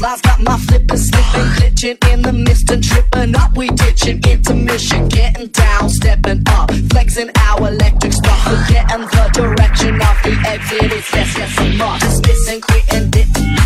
slides got my flipping, slipping, glitching in the mist and tripping up. We ditching intermission, getting down, stepping up, flexing our electric stuff, forgetting the direction of the exit. It's yes, yes, I'm Dismissing, quitting, ditching.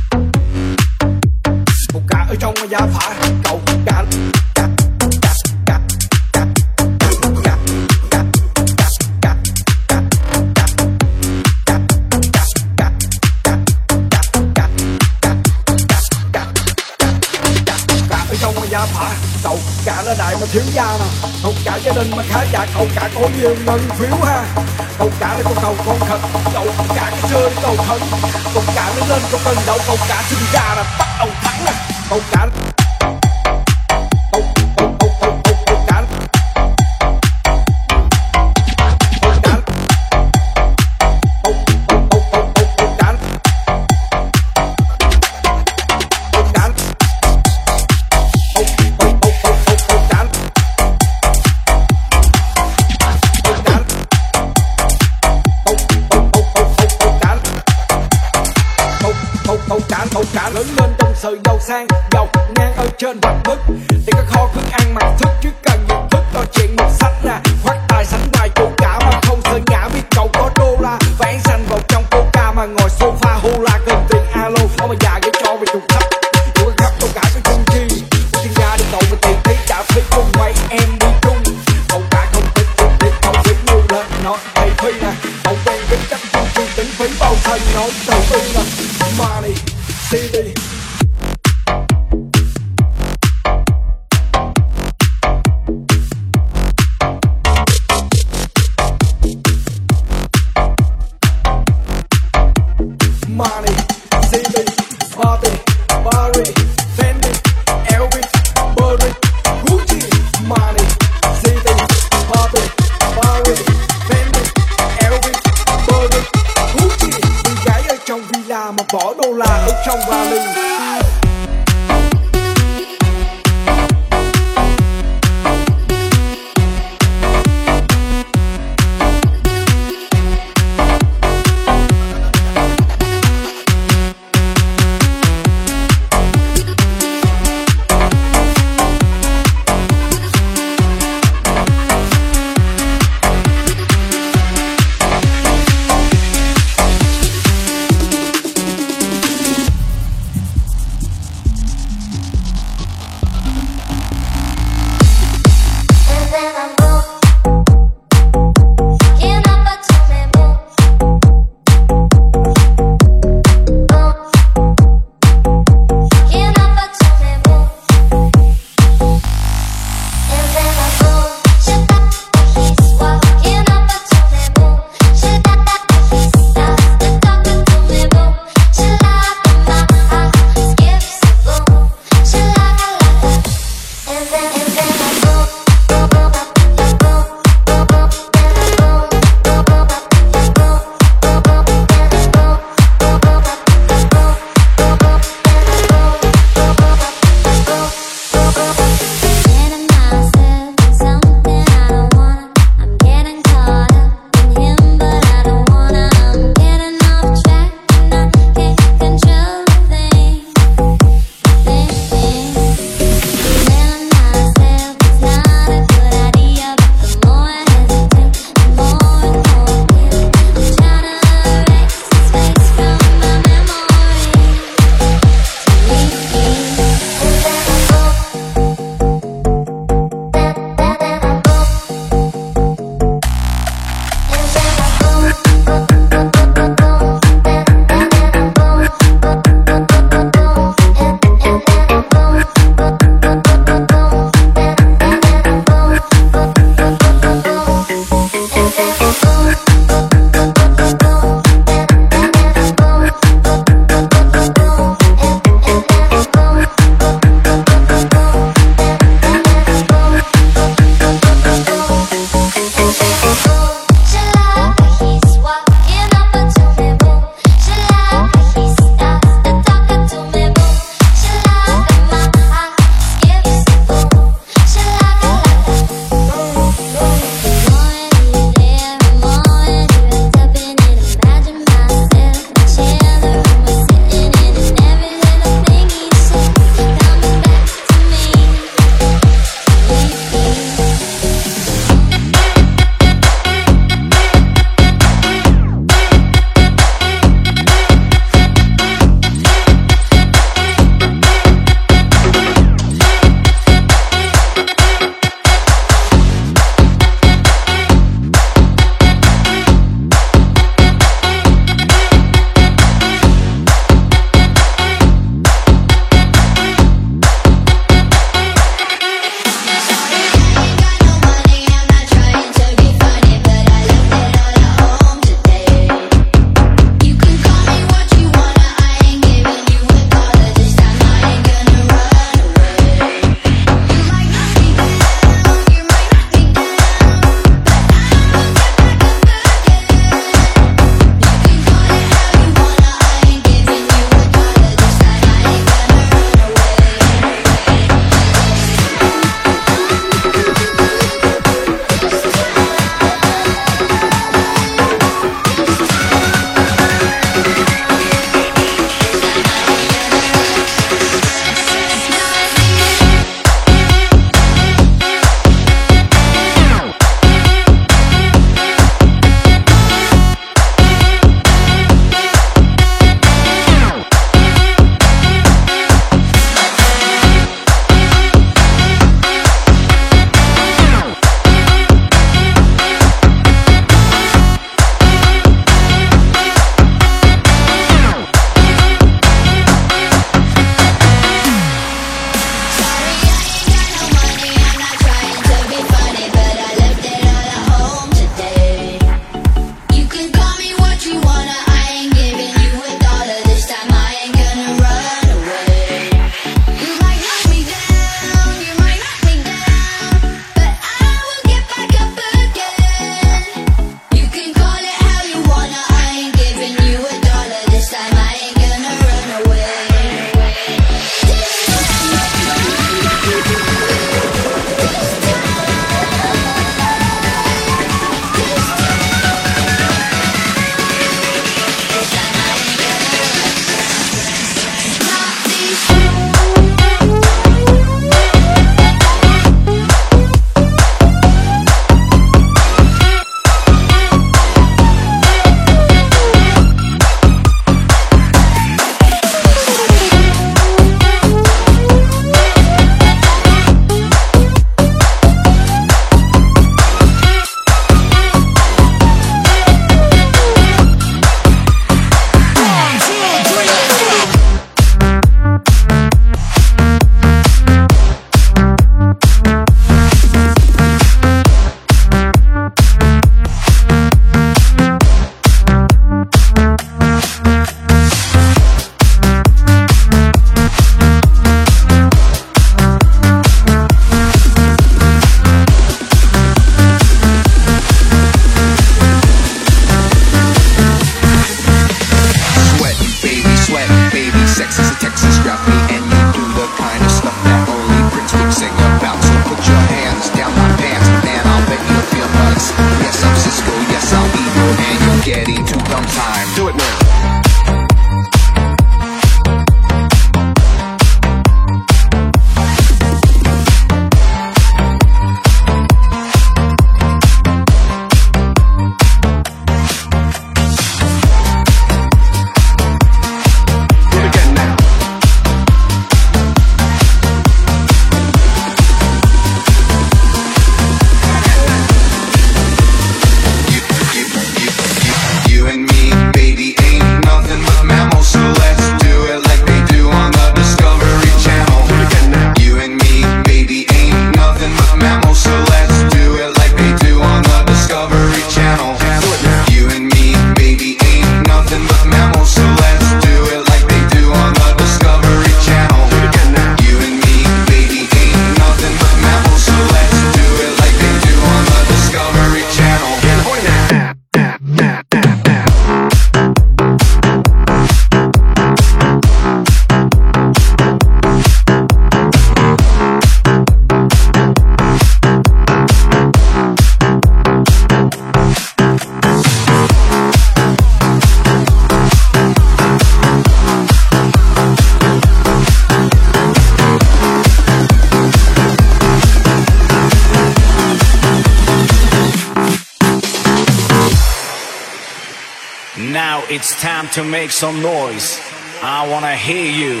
Now it's time to make some noise. I wanna hear you.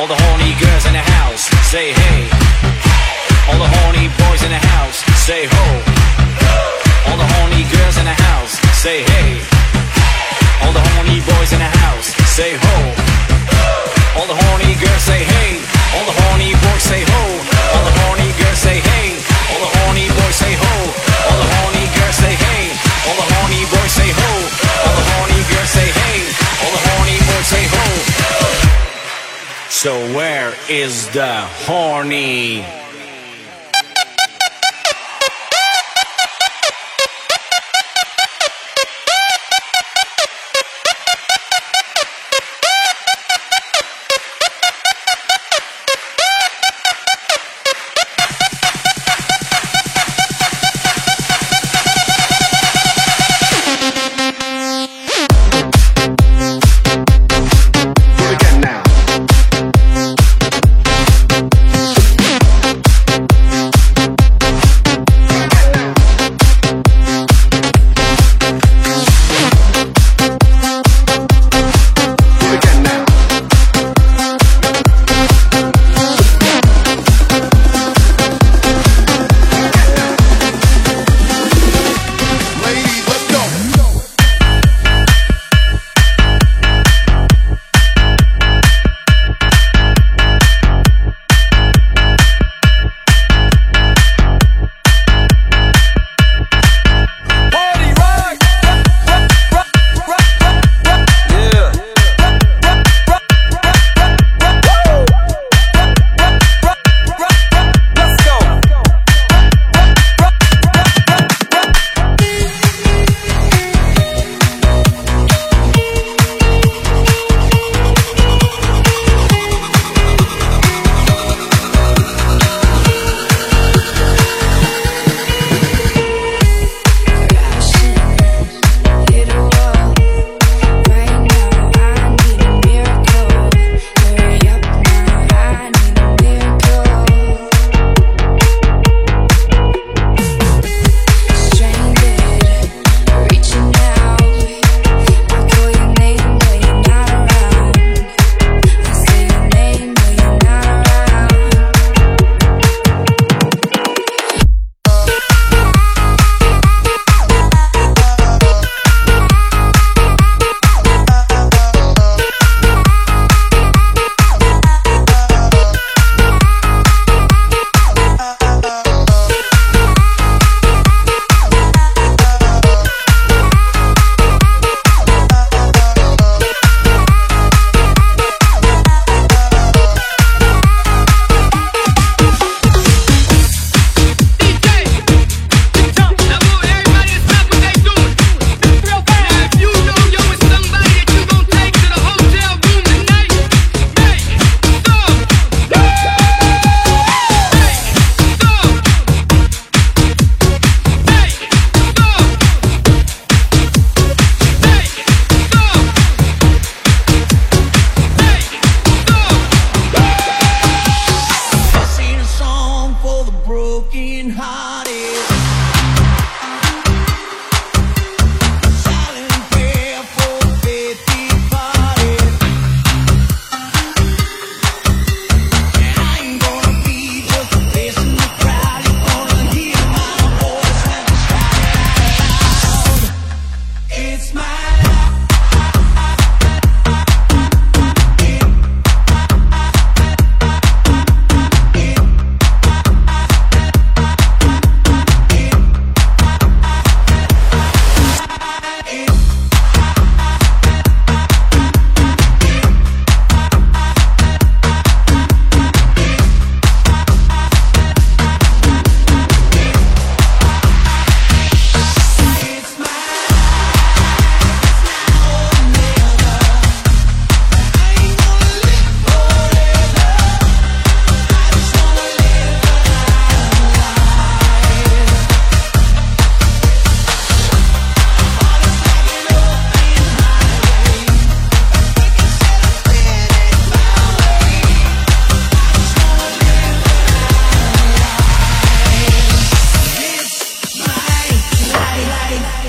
All the horny girls in the house, say hey. All the horny boys in the house, say ho. All the horny girls in the house, say hey. All the horny boys in the house, say ho. All the horny girls say hey. All the horny boys say ho. All the horny girls say hey. All the horny boys say ho. All the horny girls say hey. All the horny boys say ho. Say hey. All the horny boys say ho. So where is the horny? night.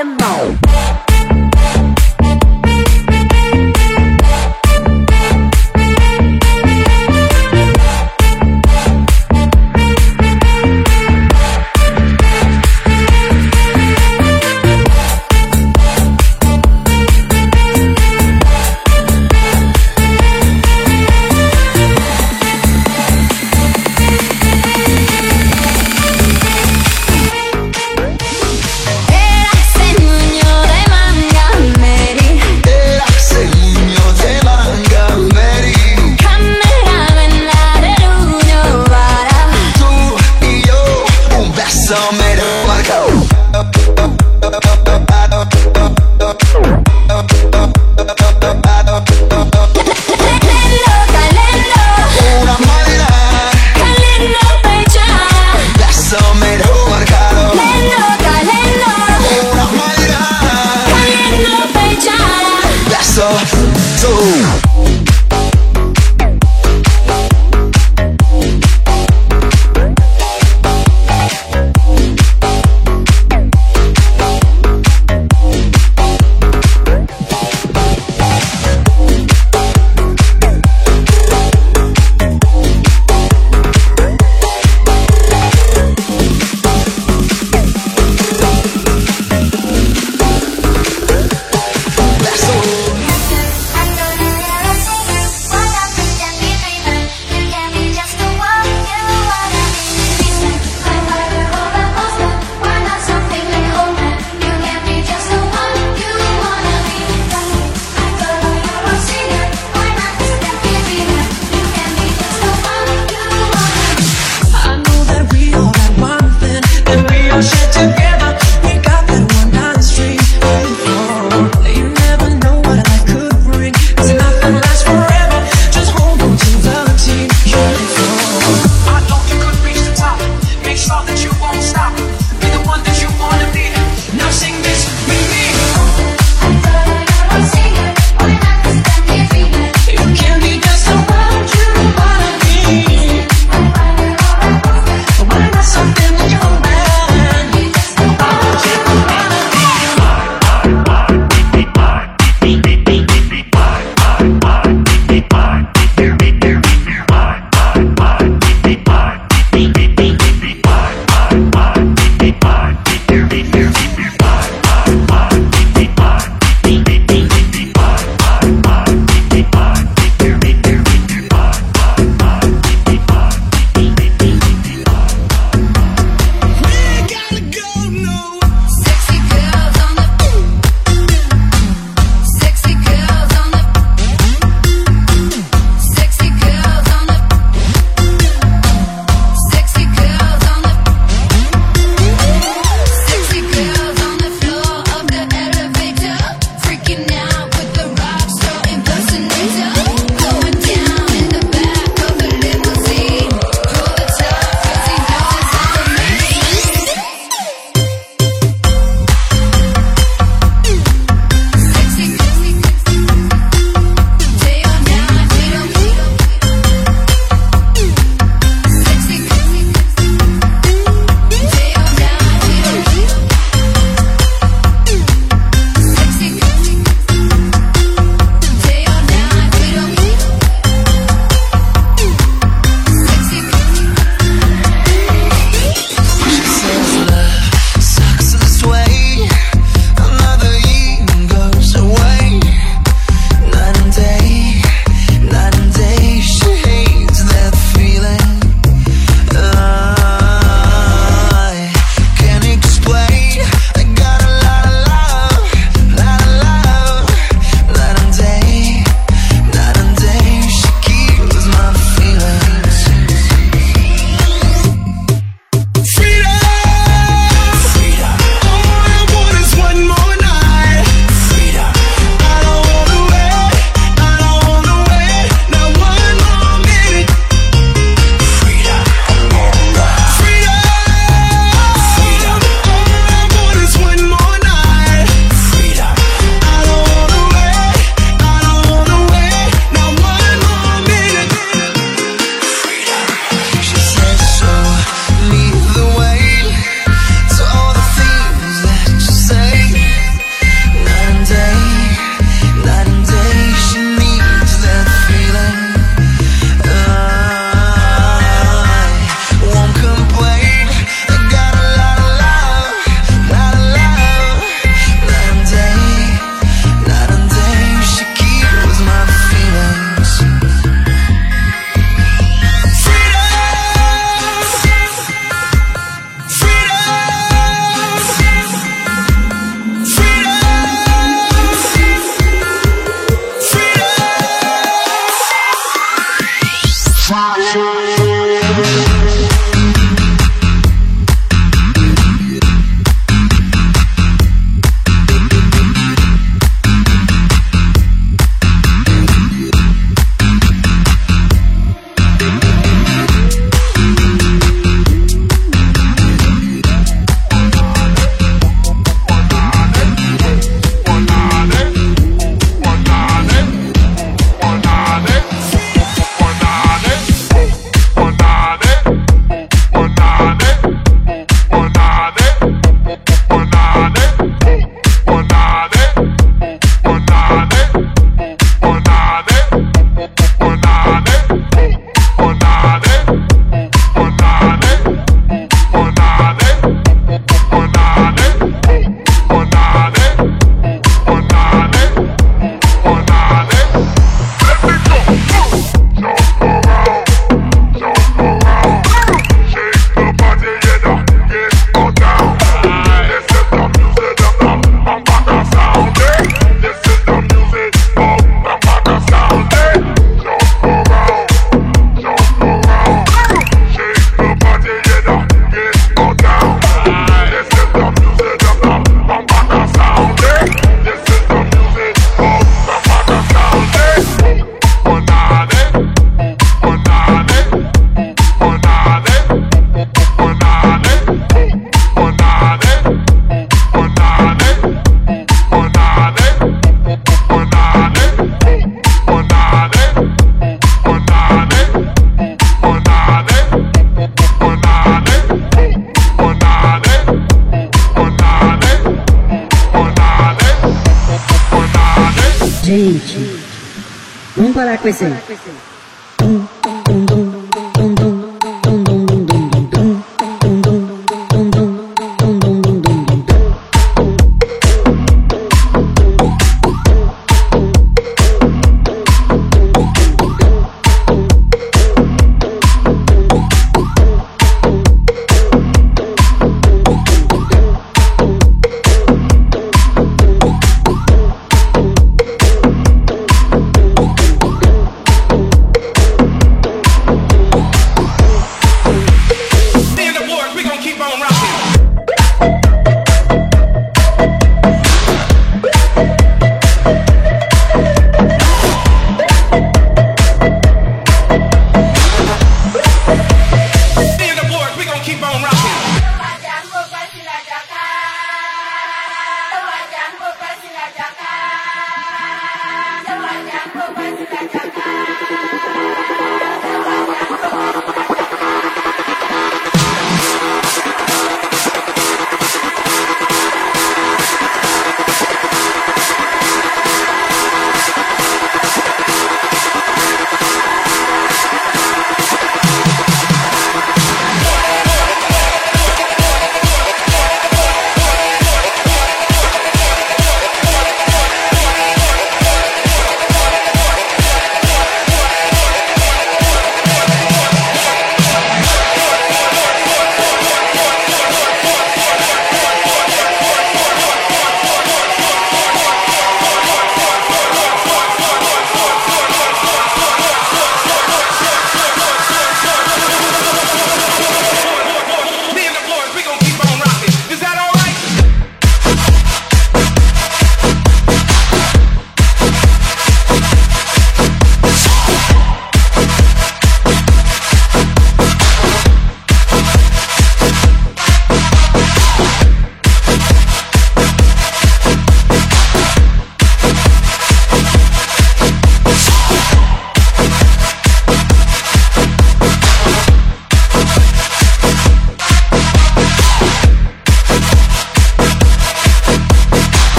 them all. Paracuici.